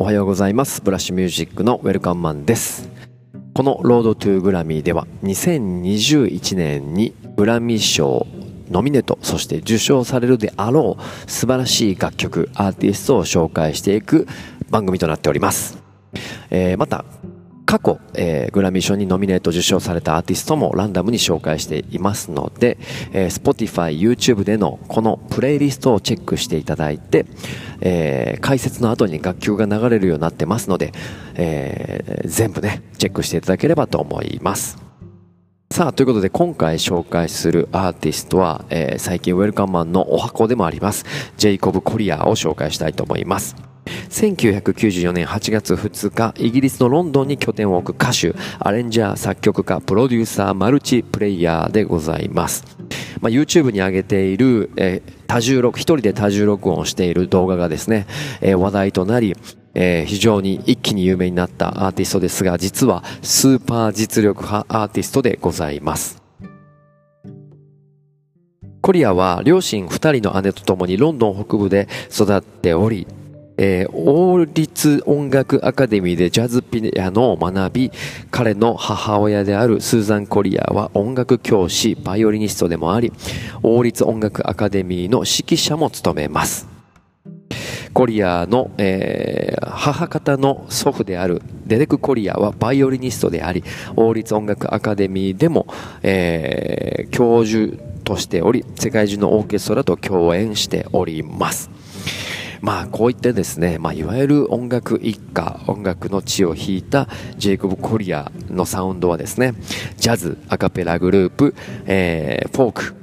おはようございます。ブラッシュミュージックのウェルカムマンです。このロードトゥーグラミーでは2021年にグラミー賞ノミネートそして受賞されるであろう素晴らしい楽曲アーティストを紹介していく番組となっております、えー、また過去、えー、グラミー賞にノミネート受賞されたアーティストもランダムに紹介していますので、えー、Spotify、YouTube でのこのプレイリストをチェックしていただいて、えー、解説の後に楽曲が流れるようになってますので、えー、全部ね、チェックしていただければと思います。さあ、ということで今回紹介するアーティストは、えー、最近ウェルカムマンのお箱でもあります、ジェイコブ・コリアを紹介したいと思います。1994年8月2日イギリスのロンドンに拠点を置く歌手アレンジャー作曲家プロデューサーマルチプレイヤーでございます、まあ、YouTube に上げている、えー、多重録一人で多重録音をしている動画がですね、えー、話題となりえー、非常に一気に有名になったアーティストですが実はスーパー実力派アーティストでございます。コリアは両親2人の姉と共にロンドン北部で育っておりえー、王立音楽アカデミーでジャズピアノを学び、彼の母親であるスーザン・コリアは音楽教師、バイオリニストでもあり、王立音楽アカデミーの指揮者も務めます。コリアの、えー、母方の祖父であるデレク・コリアはバイオリニストであり、王立音楽アカデミーでも、えー、教授としており、世界中のオーケストラと共演しております。まあこういったですね、まあ、いわゆる音楽一家音楽の血を引いたジェイコブ・コリアのサウンドはですねジャズアカペラグループ、えー、フォーク、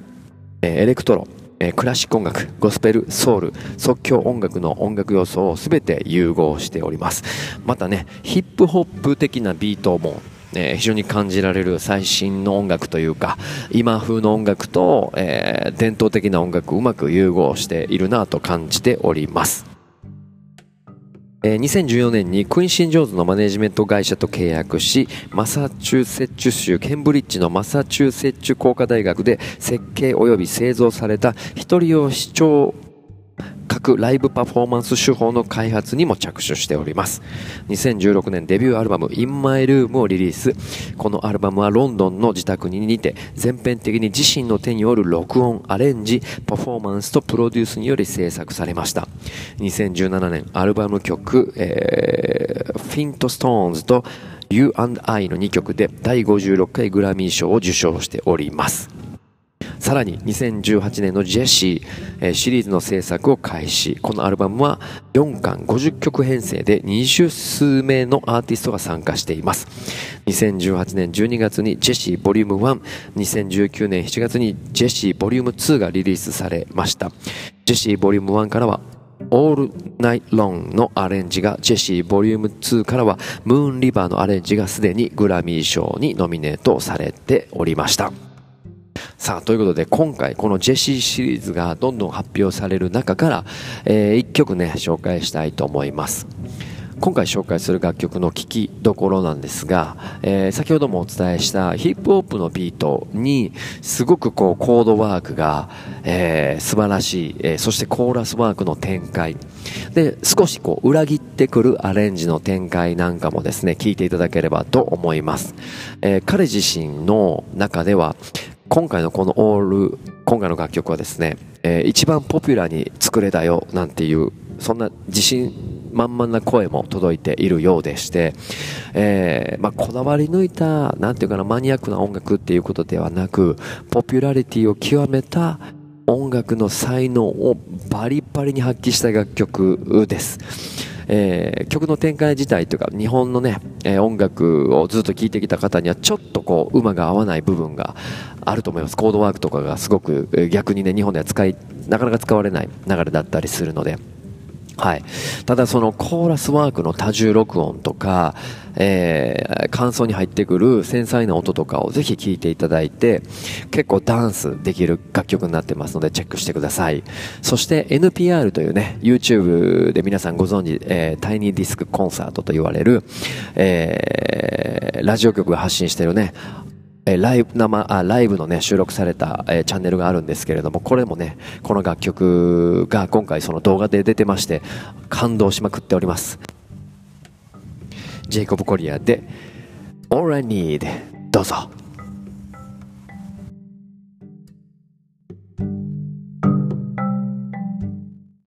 えー、エレクトロえクラシック音楽、ゴスペル、ソウル、即興音楽の音楽要素を全て融合しております。またね、ヒップホップ的なビートもえー、非常に感じられる最新の音楽というか今風の音楽と、えー、伝統的な音楽をうまく融合しているなと感じております。え2014年にクインシン・ジョーズのマネジメント会社と契約しマサチューセッツ州ケンブリッジのマサチューセッツ工科大学で設計及び製造された一人用視聴ライブパフォーマンス手法の開発にも着手しております。2016年デビューアルバム In My Room をリリース。このアルバムはロンドンの自宅に似て全編的に自身の手による録音アレンジパフォーマンスとプロデュースにより制作されました。2017年アルバム曲、えー、 Flintstones と You and I の2曲で第56回グラミー賞を受賞しております。さらに2018年の Djesse、シリーズの制作を開始。このアルバムは4巻50曲編成で20数名のアーティストが参加しています。2018年12月に Djesse Volume 1、2019年7月にジェシーボリューム2がリリースされました。ジェシーボリューム1からは All Night Long のアレンジがジェシーボリューム2からはムーンリバーのアレンジがすでにグラミー賞にノミネートされておりました。さあ、ということで今回このジェシーシリーズがどんどん発表される中から、えー、1曲ね、紹介したいと思います。今回紹介する楽曲の聴きどころなんですが、えー、先ほどもお伝えしたヒップホップのビートにすごくこうコードワークが、えー、素晴らしい、えー、そしてコーラスワークの展開で少しこう裏切ってくるアレンジの展開なんかもですね聞いていただければと思います、え彼自身の中では今回のこのオール今回の楽曲はですね、えー、一番ポピュラーに作れたよなんていうそんな自信満々な声も届いているようでして、えー、まあ、こだわり抜いたなんていうかなマニアックな音楽っていうことではなくポピュラリティを極めた音楽の才能をバリバリに発揮した楽曲です。えー、曲の展開自体というか日本のね、えー、音楽をずっと聴いてきた方にはちょっとこう馬が合わない部分があると思いますコードワークとかがすごく逆にね日本では使いなかなか使われない流れだったりするので。はい。ただそのコーラスワークの多重録音とか、えー、感想に入ってくる繊細な音とかをぜひ聴いていただいて、結構ダンスできる楽曲になってますのでチェックしてください。そして NPR というね、YouTube で皆さんご存知、えー、タイニーディスクコンサートと言われる、えー、ラジオ局が発信してるね、えライブ生あライブの、ね、収録された、えチャンネルがあるんですけれどもこれもねこの楽曲が今回その動画で出てまして感動しまくっております。ジェイコブ・コリアで All I Need どうぞ。